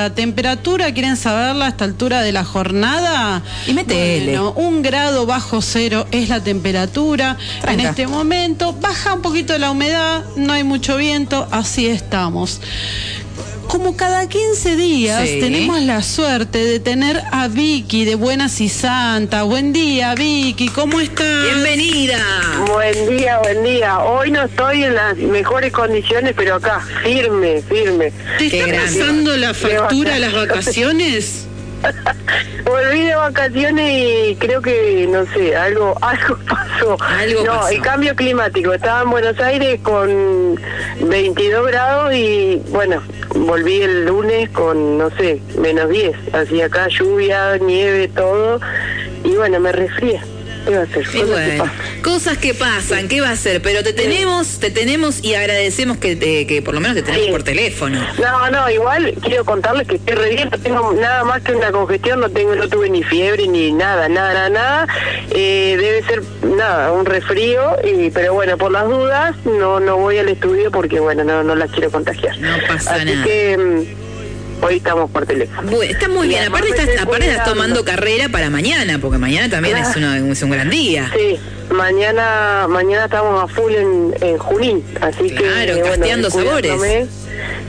La temperatura, ¿quieren saberla a esta altura de la jornada? Y metele. Bueno, un grado bajo cero es la temperatura en este momento. Baja un poquito la humedad, no hay mucho viento, así estamos. Como cada 15 días Sí. tenemos la suerte de tener a Vicky de Buenas y Santa. Buen día, Vicky, ¿cómo estás? Bienvenida. Buen día, buen día. Hoy no estoy en las mejores condiciones, pero acá, firme, firme. ¿Te Qué está grande. pasando la factura las vacaciones? Volví de vacaciones y creo que, no sé, algo algo pasó. Algo no, pasó. el cambio climático. Estaba en Buenos Aires con 22 grados y, bueno, volví el lunes con, no sé, menos 10. Así acá lluvia, nieve, todo. Y bueno, me resfrié. ¿Qué va a hacer? Y Cosas que bueno, pasan. cosas que pasan, ¿qué va a ser? Pero te tenemos, te tenemos y agradecemos que, te- que por lo menos te tenemos Sí. por teléfono. No, no, igual quiero contarles que estoy re bien, no tengo nada más que una congestión, no tengo, no tuve ni fiebre ni nada, nada, nada, nada. Eh, debe ser nada, un resfrío, y, pero bueno, por las dudas no no voy al estudio porque bueno, no no las quiero contagiar. No pasa Así nada. que mm, hoy estamos por teléfono. Bueno, está muy Y bien. Aparte estás, aparte estás tomando carrera para mañana, porque mañana también es, una- es un gran día. Sí, mañana mañana estamos a full en, en Junín, así que Claro, bueno, casteando cuidándome. sabores.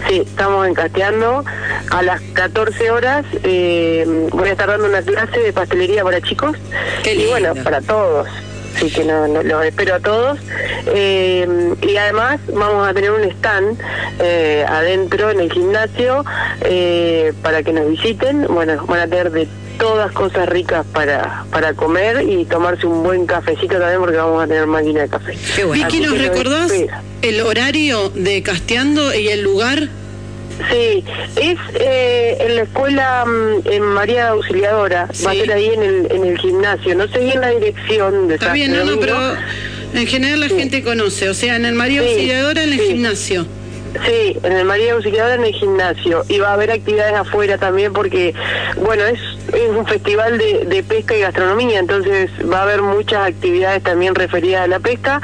Sí, estamos encasteando. A las 14 horas eh, voy a estar dando una clase de pastelería para chicos. Qué Y bueno, lindo. para todos. Así que no, no, los espero a todos. Eh, y además vamos a tener un stand eh, adentro en el gimnasio eh, para que nos visiten. Bueno, van a tener de todas cosas ricas para, para comer y tomarse un buen cafecito también porque vamos a tener máquina de café. Qué bueno. Vicky, ¿nos recordás el horario de Casteando y el lugar? Sí, es eh, en la escuela mm, en María Auxiliadora, va a ser ahí en el, en el gimnasio, no sé bien la dirección de Está bien, no, no, pero en general la Sí. gente conoce, o sea, en el María Sí, Auxiliadora, en el gimnasio. Sí, en el María Auxiliadora en el gimnasio. Y va a haber actividades afuera también porque, bueno, es, es un festival de, de pesca y gastronomía, entonces va a haber muchas actividades también referidas a la pesca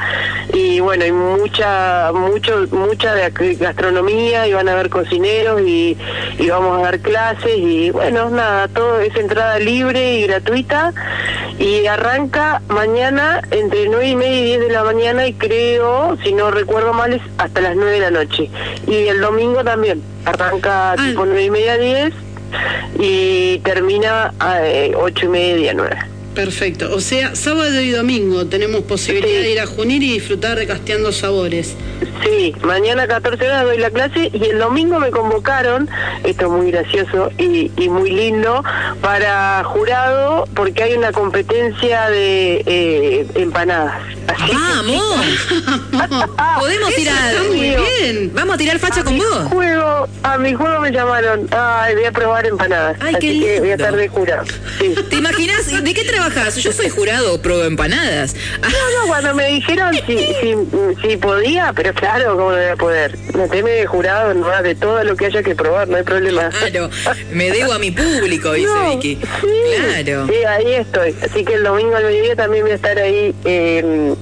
y bueno, hay mucha, mucho, mucha de gastronomía y van a haber cocineros y, y vamos a dar clases y bueno, nada, todo es entrada libre y gratuita y arranca mañana entre nueve y media y 10 de la mañana y creo, si no recuerdo mal, es hasta las 9 de la noche. Y el domingo también, arranca Ah. tipo nueve y media, 10 y termina a eh, ocho y media, 9. Perfecto, o sea, sábado y domingo tenemos posibilidad Sí. de ir a Junir y disfrutar de Casteando Sabores. Sí, mañana a 14 horas doy la clase y el domingo me convocaron, esto es muy gracioso y, y muy lindo, para jurado porque hay una competencia de eh, empanadas. Así ¡Vamos! Podemos ir a. muy bien. Vamos a tirar facha a con mi vos. juego, a mi juego me llamaron, ay, voy a probar empanadas. Ay, Así qué que voy a lindo. estar de jurado. Sí. ¿Te imaginas? ¿De qué trabajas? Yo soy jurado pro empanadas. No, no, cuando me dijeron si, si, si podía, pero claro, ¿cómo no voy a poder? Meteme de jurado, no, de todo lo que haya que probar, no hay problema. Claro, me debo a mi público, dice No, Vicky. Sí, Claro. sí, ahí estoy. Así que el domingo al mediodía también voy a estar ahí eh,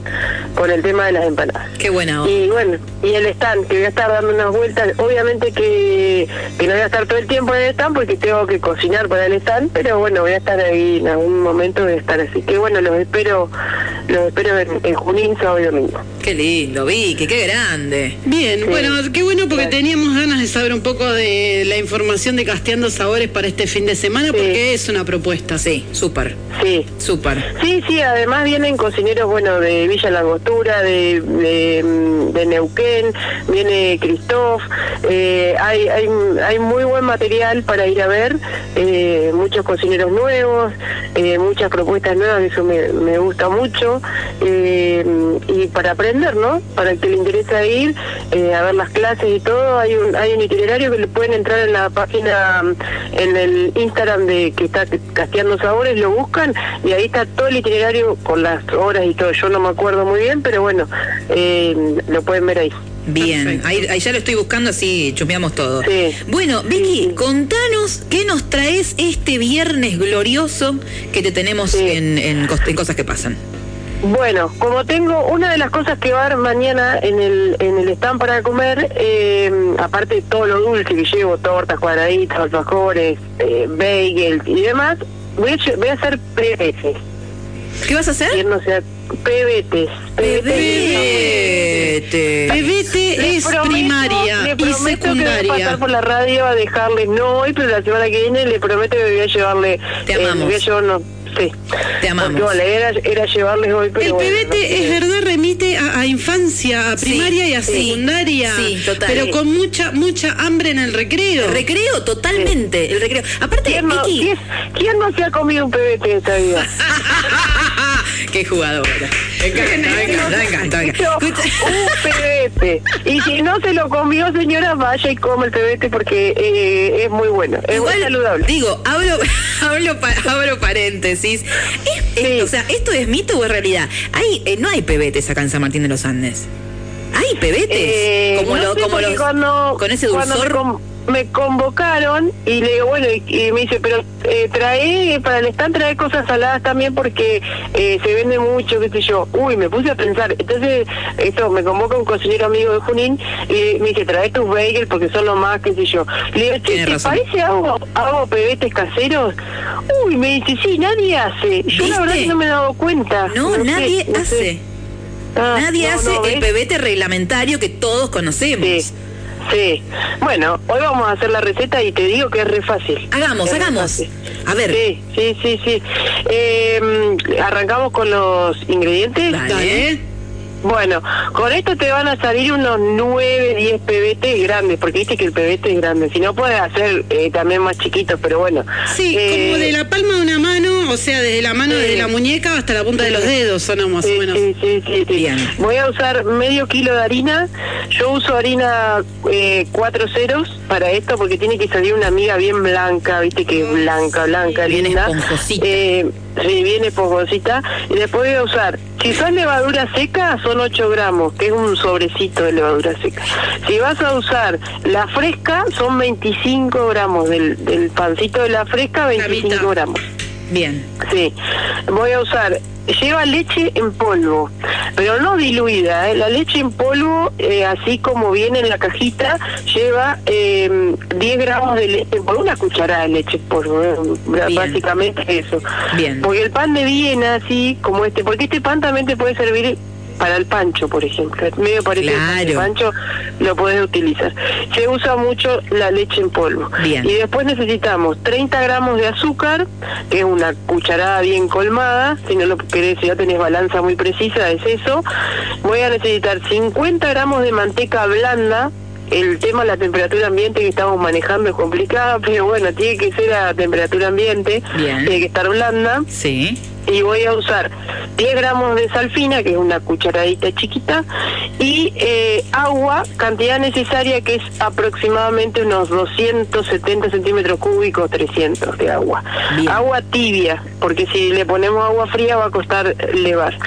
con el tema de las empanadas. Qué buena onda. Y bueno, y el stand, que voy a estar dando unas vueltas. Obviamente que, que no voy a estar todo el tiempo en el stand porque tengo que cocinar para el stand, pero bueno, voy a estar ahí en algún momento, a estar. Así que bueno, los espero los espero en, en Junín, sábado y domingo. Qué lindo, Vicky, qué grande. Bien, Sí. bueno, qué bueno porque Claro. teníamos ganas de saber un poco de la información de Casteando Sabores para este fin de semana, Sí. porque es una propuesta. Sí, súper, Sí. súper. Sí, sí, además vienen cocineros, bueno, de Villa Langostura, de, de, de Neuquén, viene Christoph, eh, hay, hay, hay muy buen material para ir a ver, eh, muchos cocineros nuevos, eh, muchas propuestas nuevas, eso me, me gusta mucho, eh, y para aprender, ¿no? Para el que le interesa ir eh, a ver las clases y todo, hay un, hay un itinerario que le pueden entrar en la página, en el Instagram de que está Casteando Sabores, lo buscan y ahí está todo el itinerario con las horas y todo. Yo no me acuerdo muy bien, pero bueno, eh, lo pueden ver ahí. Bien, ahí, ahí ya lo estoy buscando, así chusmeamos todo. Sí. Bueno, Vicky, sí. contanos qué nos traes este viernes glorioso que te tenemos Sí. en, en cos- en Cosas que Pasan. Bueno, como tengo una de las cosas que va a haber mañana en el en el stand para comer, eh, aparte de todo lo dulce que llevo, tortas, cuadraditas, alfajores, eh, bagel y demás, voy a, voy a hacer PBT. ¿Qué vas a hacer? Quien no sea PBT. Pebete. Es prometo- primaria le y prometo Que voy a secundaria. pasar por la radio a dejarles, no hoy, pero la semana que viene le prometo que voy a llevarle. Te eh, amamos. voy a llevar unos- sí. Te amamos. Porque bueno, era, era llevarles hoy, pero. El bueno, no sé. es verdad remite a, a infancia, a Sí, primaria y a sí. secundaria, Sí, total. pero con mucha mucha hambre en el recreo. El recreo, totalmente. El recreo. Aparte, ¿Quién no, Vicky. quién- quién no se ha comido un PBT en esta vida? Qué jugadora. Encanta, me encanta, encanta. un PBT. Y si no se lo comió, señora, vaya y come el PBT porque eh, es muy bueno. Es muy Igual, saludable. digo, abro, abro, pa- abro paréntesis. ¿Es- es- Sí. o sea, ¿esto es mito o es realidad? Hay, eh, no hay pebetes acá en San Martín de los Andes. ¿Hay pebetes? Eh, como no lo- como los, con ese dulzor. Me, con- me convocaron y le digo, bueno, y, y me dice, pero eh, trae, para el stand trae cosas saladas también porque eh, se vende mucho, qué sé yo. Uy, me puse a pensar. Entonces, esto me convoca un cocinero amigo de Junín y me dice, trae tus bagels porque son lo más, qué sé yo. Le digo, ¿te razón. parece hago, hago pebetes caseros? Uy, me dice, sí, nadie hace. Yo la verdad ¿Viste? que no me he dado cuenta. No, nadie no sé. hace. Ah, Nadie no, hace no, el pebete reglamentario que todos conocemos. Sí, sí. Bueno, hoy vamos a hacer la receta y te digo que es re fácil. Hagamos, Es hagamos. fácil. A ver. Sí, sí, sí, sí. Eh, arrancamos con los ingredientes. Dale. Dale. Bueno, con esto te van a salir unos 9, 10 PBT grandes, porque viste que el PBT es grande. Si no, puedes hacer eh, también más chiquitos, pero bueno. Sí, Eh, como de la palma de una mano, o sea, desde la mano, desde la muñeca hasta la punta de los dedos, son más Sí, o menos. sí, sí, sí, sí. Bien. Voy a usar medio kilo de harina. Yo uso harina eh, cuatro ceros para esto porque tiene que salir una miga bien blanca, viste que blanca, blanca, Bien linda. Sí, bien esponjosita. Y después voy a usar, si son levadura seca, son 8 gramos, que es un sobrecito de levadura seca. Si vas a usar la fresca, son 25 gramos del, del pancito de la fresca, 25 mitad. gramos. Bien. Sí, voy a usar, lleva leche en polvo, pero no diluida, ¿eh? la leche en polvo, eh, así como viene en la cajita, lleva eh, 10 gramos de leche en polvo, una cucharada de leche en polvo, ¿eh? Básicamente eso. Bien. Porque el pan de Viena, así como este, porque este pan también te puede servir para el pancho, por ejemplo, es medio parecido Claro. pancho, lo puedes utilizar. Se usa mucho la leche en polvo. Bien. Y después necesitamos 30 gramos de azúcar, que es una cucharada bien colmada, si no lo querés, si no tenés balanza muy precisa, es eso. Voy a necesitar 50 gramos de manteca blanda. El tema de la temperatura ambiente que estamos manejando es complicada, pero bueno, tiene que ser a temperatura ambiente, Bien. tiene que estar blanda Sí. Y voy a usar 10 gramos de sal fina, que es una cucharadita chiquita, y eh, agua, cantidad necesaria que es aproximadamente unos 270 centímetros cúbicos, 300 de agua. Bien. Agua tibia, porque si le ponemos agua fría va a costar levar.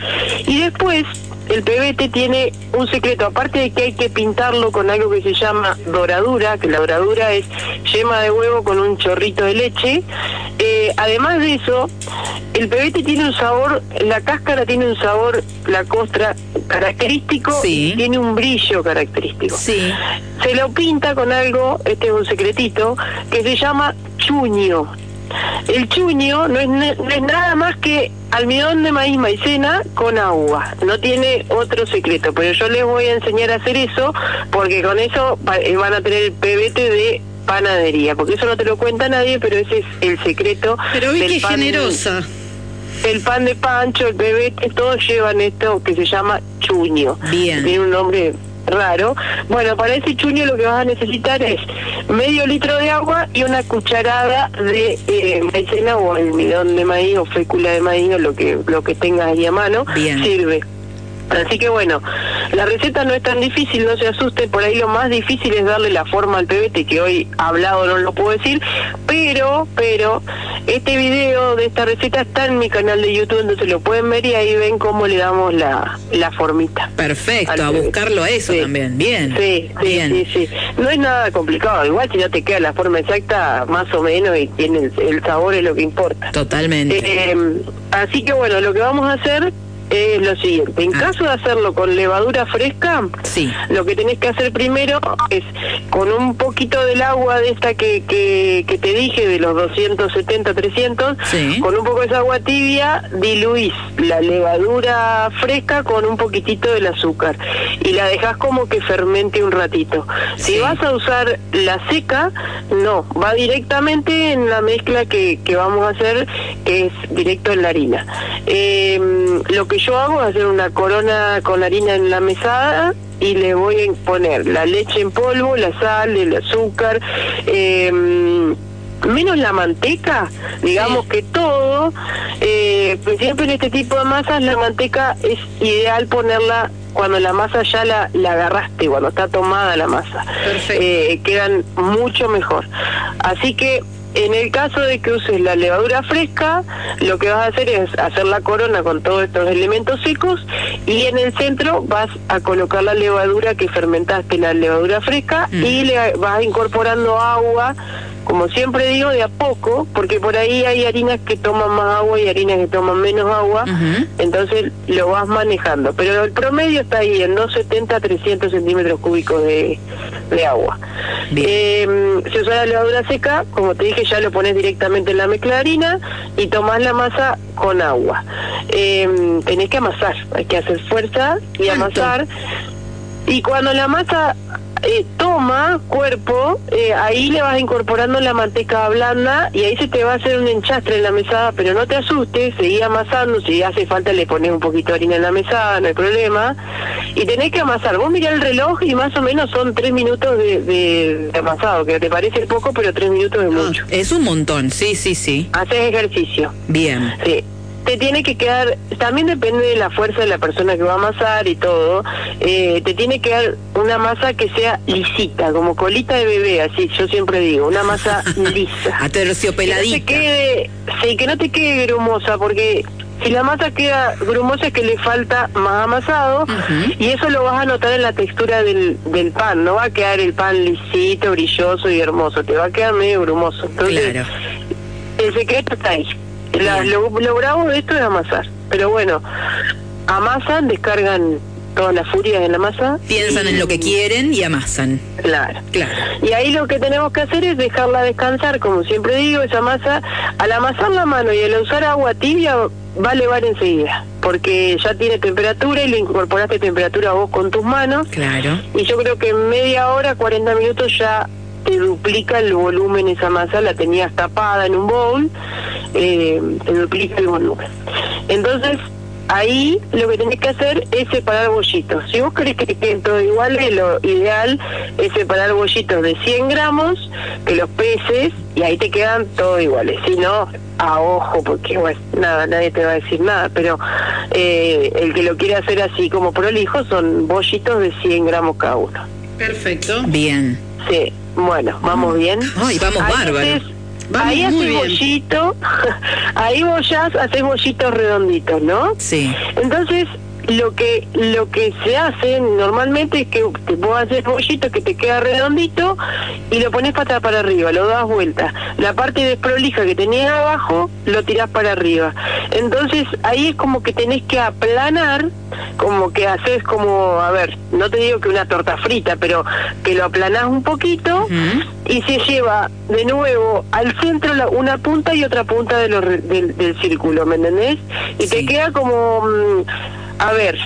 Y después... El PBT tiene un secreto, aparte de que hay que pintarlo con algo que se llama doradura, que la doradura es yema de huevo con un chorrito de leche. Eh, además de eso, el PBT tiene un sabor, la cáscara tiene un sabor, la costra característico, Sí. y tiene un brillo característico. Sí. Se lo pinta con algo, este es un secretito, que se llama chuño. El chuño no es, no es nada más que almidón de maíz maicena con agua. No tiene otro secreto, pero yo les voy a enseñar a hacer eso porque con eso eh, van a tener el PBT de panadería, porque eso no te lo cuenta nadie, pero ese es el secreto. Pero vi del que es pan- generosa. El pan de pancho, el PBT, todos llevan esto que se llama chuño. Bien. Tiene un nombre raro. Bueno, para ese chuño lo que vas a necesitar es medio litro de agua y una cucharada de eh, maicena o almidón de maíz o fécula de maíz o lo que, lo que tengas ahí a mano. Bien. Sirve. Así que bueno, la receta no es tan difícil, no se asusten, por ahí lo más difícil es darle la forma al PBT, que hoy hablado no lo puedo decir, pero, pero, este video de esta receta está en mi canal de YouTube, entonces lo pueden ver y ahí ven cómo le damos la, la formita. Perfecto, a buscarlo a eso Sí. también. Bien. Sí, sí, Bien. sí, sí. No es nada complicado, igual si no te queda la forma exacta, más o menos, y tiene el, el sabor es lo que importa. Totalmente. Eh, así que bueno, lo que vamos a hacer es lo siguiente. En Ah. caso de hacerlo con levadura fresca, Sí. lo que tenés que hacer primero es con un poquito del agua de esta que, que, que te dije, de los 270, 300, Sí. con un poco de esa agua tibia, diluís la levadura fresca con un poquitito del azúcar y la dejás como que fermente un ratito. Sí. Si vas a usar la seca, no, va directamente en la mezcla que, que vamos a hacer, que es directo en la harina. Eh, lo que yo hago es hacer una corona con harina en la mesada y le voy a poner la leche en polvo, la sal, el azúcar, eh, menos la manteca, digamos que todo, eh, pues siempre en este tipo de masas la manteca es ideal ponerla cuando la masa ya la, la agarraste, cuando está tomada la masa. Perfecto. Eh, quedan mucho mejor. Así que en el caso de que uses la levadura fresca, lo que vas a hacer es hacer la corona con todos estos elementos secos y en el centro vas a colocar la levadura que fermentaste, la levadura fresca, Mm. y le vas incorporando agua, como siempre digo, de a poco, porque por ahí hay harinas que toman más agua y harinas que toman menos agua, entonces lo vas manejando. Pero el promedio está ahí en 270 a 300 centímetros cúbicos de, de agua. Eh, si usas la levadura seca, como te dije, ya lo pones directamente en la mezcla de harina y tomás la masa con agua. Eh, tenés que amasar, hay que hacer fuerza y ¿Cuánto? amasar. Y cuando la masa eh, toma cuerpo, eh, ahí le vas incorporando la manteca blanda y ahí se te va a hacer un enchastre en la mesada, pero no te asustes, seguí amasando, si hace falta le pones un poquito de harina en la mesada, no hay problema. Y tenés que amasar, vos mirá el reloj y más o menos son tres minutos de, de- de amasado, que te parece poco, pero tres minutos es mucho. Ah, es un montón, sí, sí, sí. Haces ejercicio. Bien. Sí. Te tiene que quedar, también depende de la fuerza de la persona que va a amasar y todo, eh, te tiene que dar una masa que sea lisita, como colita de bebé, así yo siempre digo, una masa lisa. Que no te Aterciopeladita. quede, sí, que no te quede grumosa, porque si la masa queda grumosa es que le falta más amasado y eso lo vas a notar en la textura del, del pan, no va a quedar el pan lisito, brilloso y hermoso, te va a quedar medio grumoso. Entonces, Claro. el secreto está ahí. La- lo, lo bravo de esto es amasar. Pero bueno, amasan, descargan todas las furias en la masa. Piensan y- en lo que quieren y amasan. Claro. Claro. Y ahí lo que tenemos que hacer es dejarla descansar, como siempre digo, esa masa, al amasar la mano y al usar agua tibia, va a elevar enseguida, porque ya tiene temperatura y le incorporaste temperatura vos con tus manos. Claro. Y yo creo que en media hora, 40 minutos ya te duplica el volumen esa masa, la tenías tapada en un bowl, eh, duplica el volumen. Entonces, ahí lo que tenés que hacer es separar bollitos. Si vos querés que te queden todo iguales, lo ideal es separar bollitos de 100 gramos, que los peces, y ahí te quedan todos iguales. Si no, a ojo, porque bueno, nada, nadie te va a decir nada, pero eh, el que lo quiere hacer así como prolijo son bollitos de 100 gramos cada uno. Perfecto. Bien. Sí, bueno, vamos bien. Ay, vamos bárbaro. Ahí haces bollito, ahí ya haces bollitos redonditos, ¿no? Sí. Entonces, lo que lo que se hace normalmente es que te vos haces bollito que te queda redondito y lo pones pata para arriba, lo das vuelta. La parte desprolija que tenías abajo, lo tirás para arriba. Entonces, ahí es como que tenés que aplanar, como que haces como, a ver, no te digo que una torta frita, pero que lo aplanás un poquito y se lleva de nuevo al centro la- una punta y otra punta de los del, del círculo, ¿me entendés? Y Sí. te queda como, mm, a ver,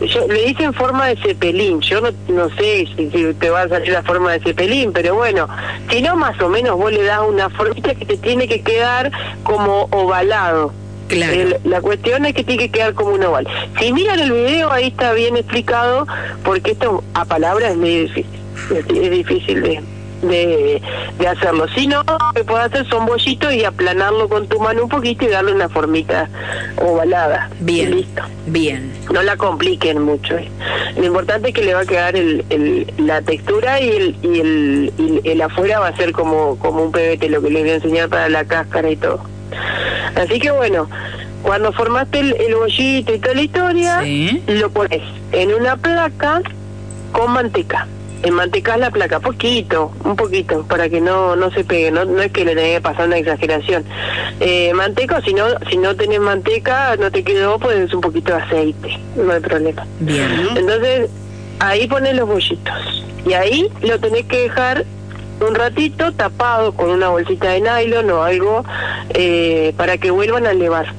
yo, le dicen forma de cepelín, yo no, no sé si, si te va a salir la forma de cepelín, pero bueno, si no más o menos vos le das una formita que te tiene que quedar como ovalado. Claro. El- la cuestión es que tiene que quedar como un oval. Si miran el video, ahí está bien explicado, porque esto a palabras es medio difícil. Es, es difícil de, de, de hacerlo. Si no, lo que puedes hacer son bollitos y aplanarlo con tu mano un poquito y darle una formita ovalada. Y Bien. listo. Bien. No la compliquen mucho. eh. Lo importante es que le va a quedar el, el- la textura y el, y el, y el afuera va a ser como, como un PBT, lo que les voy a enseñar para la cáscara y todo. Así que bueno, cuando formaste el, el bollito y toda la historia, Sí. lo pones en una placa con manteca. Mantecás la placa, poquito, un poquito, para que no no se pegue, no, no es que le tenga que pasar una exageración. Eh, manteca, si no, si no tenés manteca, no te quedó, pues un poquito de aceite, no hay problema. Bien. Entonces, ahí pones los bollitos. Y ahí lo tenés que dejar un ratito tapado con una bolsita de nylon o algo eh, para que vuelvan a elevar.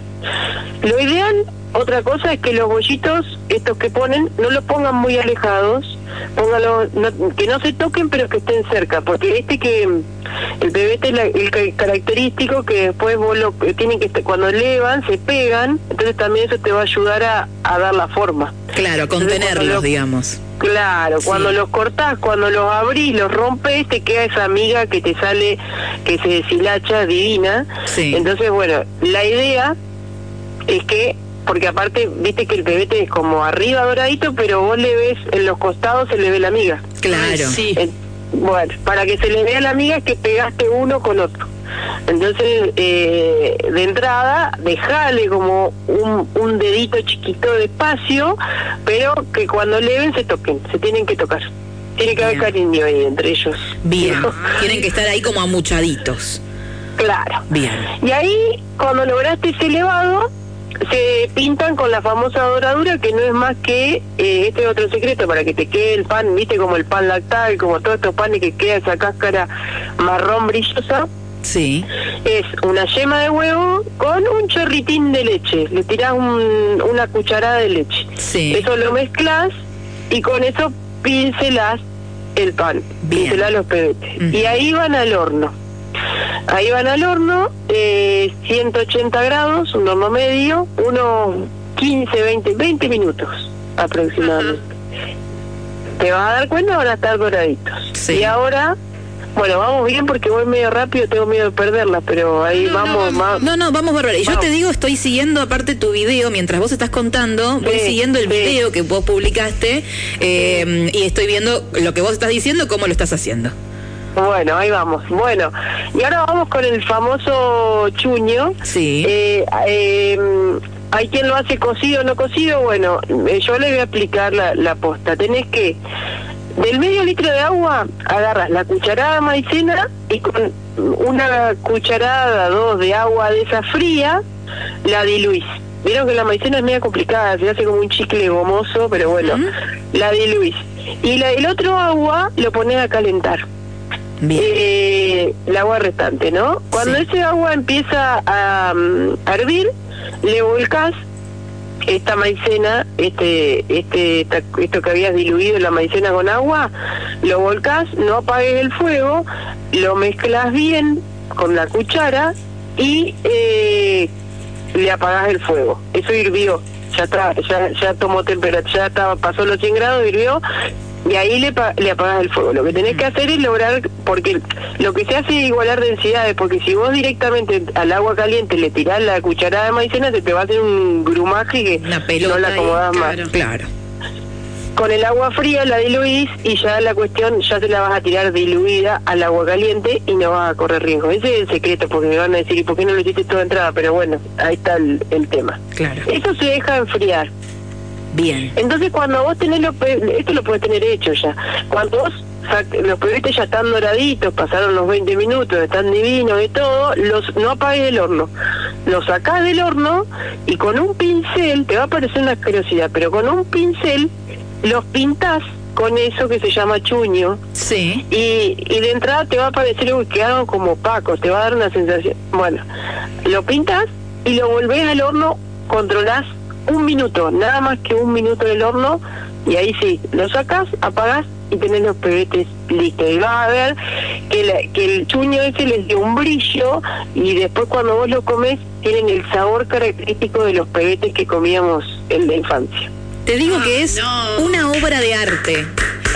Lo ideal, otra cosa, es que los bollitos, estos que ponen, no los pongan muy alejados, póngalo, no- que no se toquen pero que estén cerca, porque este que el PVT es la- el ca- característico que después vos lo que tienen que cuando elevan se pegan, entonces también eso te va a ayudar a, a dar la forma. Claro, contenerlos, lo- digamos. Claro, cuando los cortás, cuando los abrís, los rompes, te queda esa amiga que te sale, que se deshilacha divina. Sí. Entonces, bueno, la idea es que, porque aparte, viste que el pebete es como arriba doradito, pero vos le ves, en los costados se le ve la amiga. Claro. Sí. En- bueno, para que se le vea la amiga es que pegaste uno con otro. Entonces, eh, de entrada, dejale como un, un dedito chiquito de espacio, pero que cuando leven se toquen, se tienen que tocar. Tiene que haber cariño ahí entre ellos. Bien. Tienen que estar ahí como amuchaditos. Claro. Bien. Y ahí, cuando lograste ese elevado, se pintan con la famosa doradura, que no es más que, eh, este es otro secreto, para que te quede el pan, viste, como el pan lactal, como todos estos panes que queda esa cáscara marrón brillosa, Sí. es una yema de huevo con un chorritín de leche. Le tirás un- una cucharada de leche. Sí. Eso lo mezclas y con eso pincelás el pan, Bien. pincelás los pebetes. Y ahí van al horno. Ahí van al horno, eh, 180 grados, un horno medio, unos 15, 20, 20 minutos aproximadamente. Te vas a dar cuenta, van a estar doraditos. Sí. Y ahora, bueno, vamos bien porque voy medio rápido, tengo miedo de perderla, pero ahí No, no, vamos, más. No, no, vamos bárbaro. Y yo te digo, estoy siguiendo aparte tu video, mientras vos estás contando, voy siguiendo el sí. video que vos publicaste eh, y estoy viendo lo que vos estás diciendo, cómo lo estás haciendo. Bueno, ahí vamos. Bueno, y ahora vamos con el famoso chuño. Sí. Eh, eh, hay quien lo hace cocido o no cocido. Bueno, eh, yo le voy a explicar la, la posta. Tenés que, del medio litro de agua, agarras la cucharada de maicena y con una cucharada, dos de agua de esa fría, la diluís. Vieron que la maicena es media complicada, se hace como un chicle gomoso, pero bueno, la diluís. Y la, el otro agua lo pones a calentar Bien. eh, el agua restante, ¿no? Cuando Sí. ese agua empieza a, mm, a hervir, le volcás esta maicena, este, este, esta- esto que habías diluido la maicena con agua, lo volcás, no apagues el fuego, lo mezclas bien con la cuchara y eh, le apagás el fuego. Eso hirvió, ya está, ya, ya tomó temperatura, ya estaba, pasó los 100 grados, hirvió y ahí le, pa- le apagas el fuego. Lo que tenés que hacer es lograr, porque lo que se hace es igualar densidades, porque si vos directamente al agua caliente le tirás la cucharada de maicena, se te va a hacer un grumaje que Una pelota no la ahí, acomodás más. claro. Claro. Con el agua fría la diluís y ya la cuestión, ya te la vas a tirar diluida al agua caliente y no vas a correr riesgo. Ese es el secreto, porque me van a decir, ¿y por qué no lo hiciste todo de entrada? Pero bueno, ahí está el, el tema. Claro. Eso se deja enfriar. Bien. Entonces cuando vos tenés los pe- esto lo puedes tener hecho ya. Cuando vos los pebetes ya están doraditos, pasaron los 20 minutos, están divinos y todo, los no apagues el horno. Los sacás del horno y con un pincel, te va a parecer una asquerosidad, pero con un pincel los pintás con eso que se llama chuño Sí. y, y de entrada te va a parecer uy, que hagan como opacos, te va a dar una sensación. Bueno, lo pintas y lo volvés al horno, controlás un minuto, nada más que un minuto del horno, y ahí sí, lo sacas, apagás y tenés los pebetes listos. Y vas a ver que, la- que el chuño ese les dio un brillo y después cuando vos lo comes tienen el sabor característico de los pebetes que comíamos en la infancia. Te digo Ah, que es no. una obra de arte.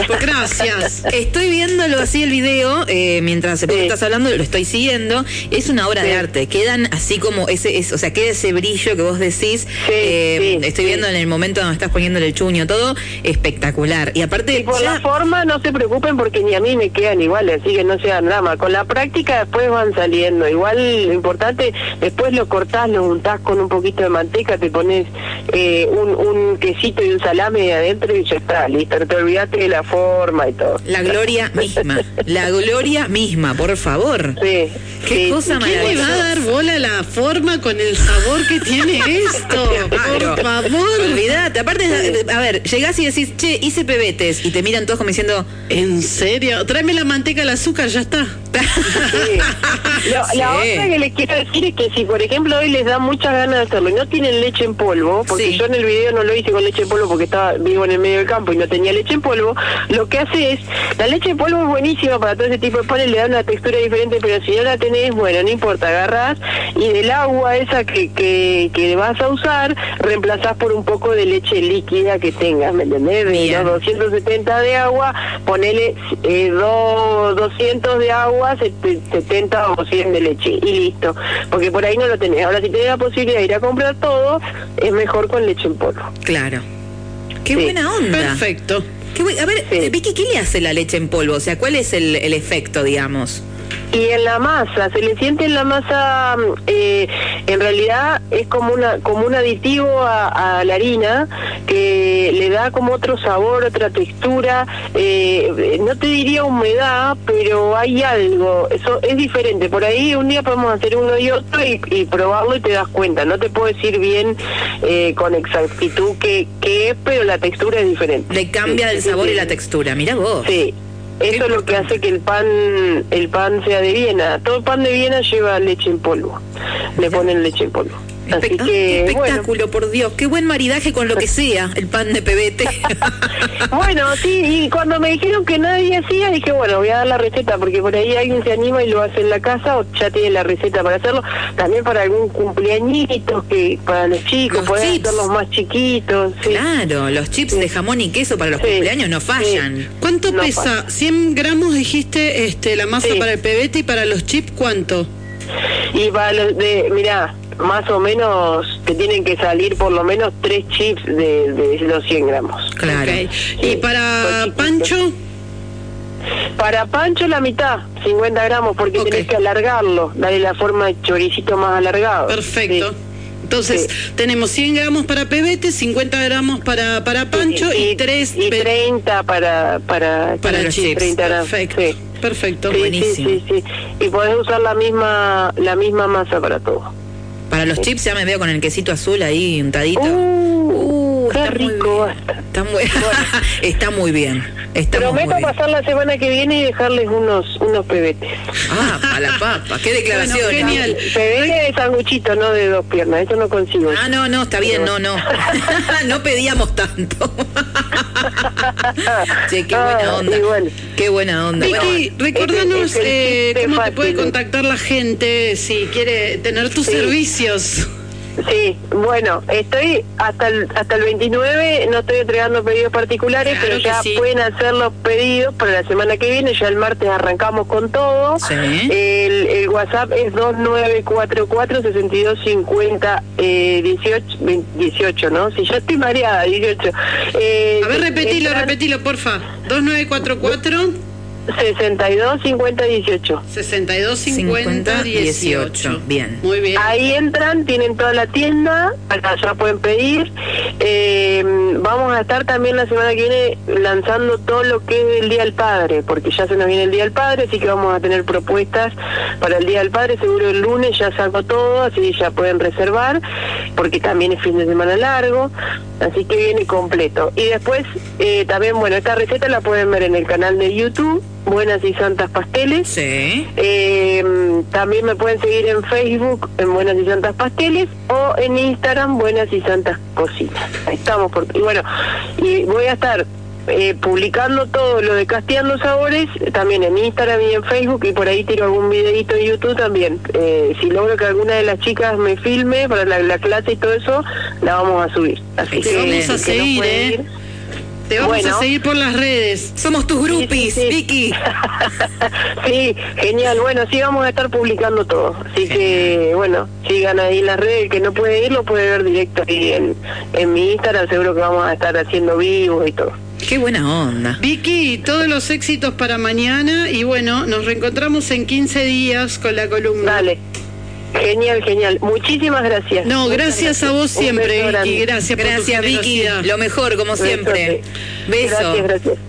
Pues gracias. Estoy viéndolo así el video, eh, mientras Sí. estás hablando, lo estoy siguiendo. Es una obra Sí. de arte. Quedan así como ese, es- o sea, queda ese brillo que vos decís. eh, estoy viendo en el momento donde estás poniendo el chuño, todo espectacular. Y aparte, Y por ya- la forma no se preocupen porque ni a mí me quedan iguales, así que no sean drama. Con la práctica después van saliendo. Igual lo importante, después lo cortás, lo untás con un poquito de manteca, te pones eh, un, un quesito y un salame de adentro y ya está, listo. No te olvidaste de la forma y todo. La gloria misma, la gloria misma, por favor. Sí. Qué sí, cosa. ¿Quién le va a dar bola a la forma con el sabor que tiene esto? Claro. Por favor. Olvídate, aparte, a ver, llegás y decís, che, hice pebetes, y te miran todos como diciendo, ¿En serio? Tráeme la manteca, el azúcar, ya está. Sí. Lo- Sí. La otra que les quiero decir es que si, por ejemplo, hoy les da muchas ganas de hacerlo y no tienen leche en polvo, porque Sí. yo en el video no lo hice con leche en polvo porque estaba vivo en el medio del campo y no tenía leche en polvo, lo que hace es, la leche en polvo es buenísima para todo ese tipo de panes, le da una textura diferente, pero si no la tenés, bueno, no importa, agarrás y del agua esa que, que, que vas a usar, reemplazás por un poco de leche líquida que tengas, ¿me entendés? De los 270 de agua, ponele eh, dos- 200 de agua, sete- 70 o 100 de leche y listo. Porque por ahí no lo tenés. Ahora, si tenés la posibilidad de ir a comprar todo, es mejor con leche en polvo. claro. Qué Sí. buena onda. Perfecto. Qué a ver, Sí. Vicky, ¿qué le hace la leche en polvo? O sea, ¿cuál es el, el efecto, digamos? Y en la masa, se le siente en la masa, eh, en realidad es como una como un aditivo a, a la harina que le da como otro sabor, otra textura, eh, no te diría humedad, pero hay algo, eso es diferente. Por ahí un día podemos hacer uno y otro y, y probarlo y te das cuenta. No te puedo decir bien eh, con exactitud qué, qué es, pero la textura es diferente. Le cambia Sí, el sabor sí. y la textura. Mira vos. Sí, eso es lo que hace que el pan el pan sea de Viena. Todo pan de Viena lleva leche en polvo. Le ponen leche en polvo. Así Espe- que, qué bueno. espectáculo, por Dios. Qué buen maridaje con lo que sea, el pan de pebete. Bueno, sí, y cuando me dijeron que nadie hacía, dije, bueno, voy a dar la receta, porque por ahí alguien se anima y lo hace en la casa o ya tiene la receta para hacerlo. También para algún cumpleañito, que para los chicos, Los poder chips. hacerlos más chiquitos. Sí. claro, los chips de jamón y queso para los Sí, cumpleaños no fallan. ¿Cuánto No pesa? 100 gramos dijiste este la masa para el pebete y para los chips, ¿cuánto? Y para los de, mira, más o menos te tienen que salir por lo menos tres chips de, de los 100 gramos. Claro. Ok. Sí, ¿Y para. Pancho? Para Pancho la mitad, 50 gramos, porque Ok. tenés que alargarlo, darle la forma de choricito más alargado. Perfecto. Sí. Entonces, Sí. tenemos 100 gramos para pebete, 50 gramos para, para Pancho y, 3 y 30 para para para chips. chips. 30 gramos. Perfecto. Sí. Perfecto. Sí, Buenísimo. sí, sí, sí. Y podés usar la misma la misma masa para todo. Para los chips ya me veo con el quesito azul ahí untadito. Uh, qué está muy rico basta. Está muy, está muy bien. Estamos muy Prometo bien. pasar la semana que viene y dejarles unos unos pebetes. Ah, a la papa. Qué declaración. Bueno, genial. Pebete de sanguchito, no de dos piernas. Eso no consigo. Ah, no, no, está bien, no, no. no pedíamos tanto. che, qué buena Ah, onda. bueno. Qué buena onda. Vicky, Bueno, recordanos eh, cómo te puede contactar la gente si quiere tener tus Sí. servicios. Sí, bueno, estoy hasta el, hasta el 29, no estoy entregando pedidos particulares, Claro pero ya sí. pueden hacer los pedidos para la semana que viene, ya el martes arrancamos con todo. Sí. El, el WhatsApp es 2944-6250 eh, 18, 18, ¿no? Si yo estoy mareada, 18. Eh, A ver, repetilo, entran repetilo, porfa. 2944 62 50 18. 62 50 18. Bien. Muy bien. Ahí entran, tienen toda la tienda, acá ya pueden pedir. Eh, vamos a estar también la semana que viene lanzando todo lo que es el Día del Padre, porque ya se nos viene el Día del Padre, así que vamos a tener propuestas para el Día del Padre. Seguro el lunes ya saco todo, así ya pueden reservar, porque también es fin de semana largo, así que viene completo. Y después eh, también, bueno, esta receta la pueden ver en el canal de YouTube, Buenas y Santas Pasteles. Sí. Eh, también me pueden seguir en Facebook en Buenas y Santas Pasteles o en Instagram Buenas y Santas Cocinas. Ahí estamos. Por, y bueno, y voy a estar eh, publicando todo lo de Casteando Sabores también en Instagram y en Facebook y por ahí tiro algún videito en YouTube también. Eh, si logro que alguna de las chicas me filme para la, la clase y todo eso, la vamos a subir. Así que, vamos a que seguir, pueden ir. Te vamos Bueno. a seguir por las redes. Somos tus groupies, Sí, sí, sí. Vicky. sí, genial. Bueno, sí vamos a estar publicando todo. Así que, bueno, sigan ahí las redes. El que no puede ir lo puede ver directo ahí en, en mi Instagram. Seguro que vamos a estar haciendo vivos y todo. Qué buena onda. Vicky, todos los éxitos para mañana y bueno, nos reencontramos en 15 días con la columna. Dale. Genial, genial. Muchísimas gracias. No, gracias a vos siempre. Vicky. Gracias, por tu Gracias, Vicky. Lo mejor, como siempre. Beso. Gracias, gracias.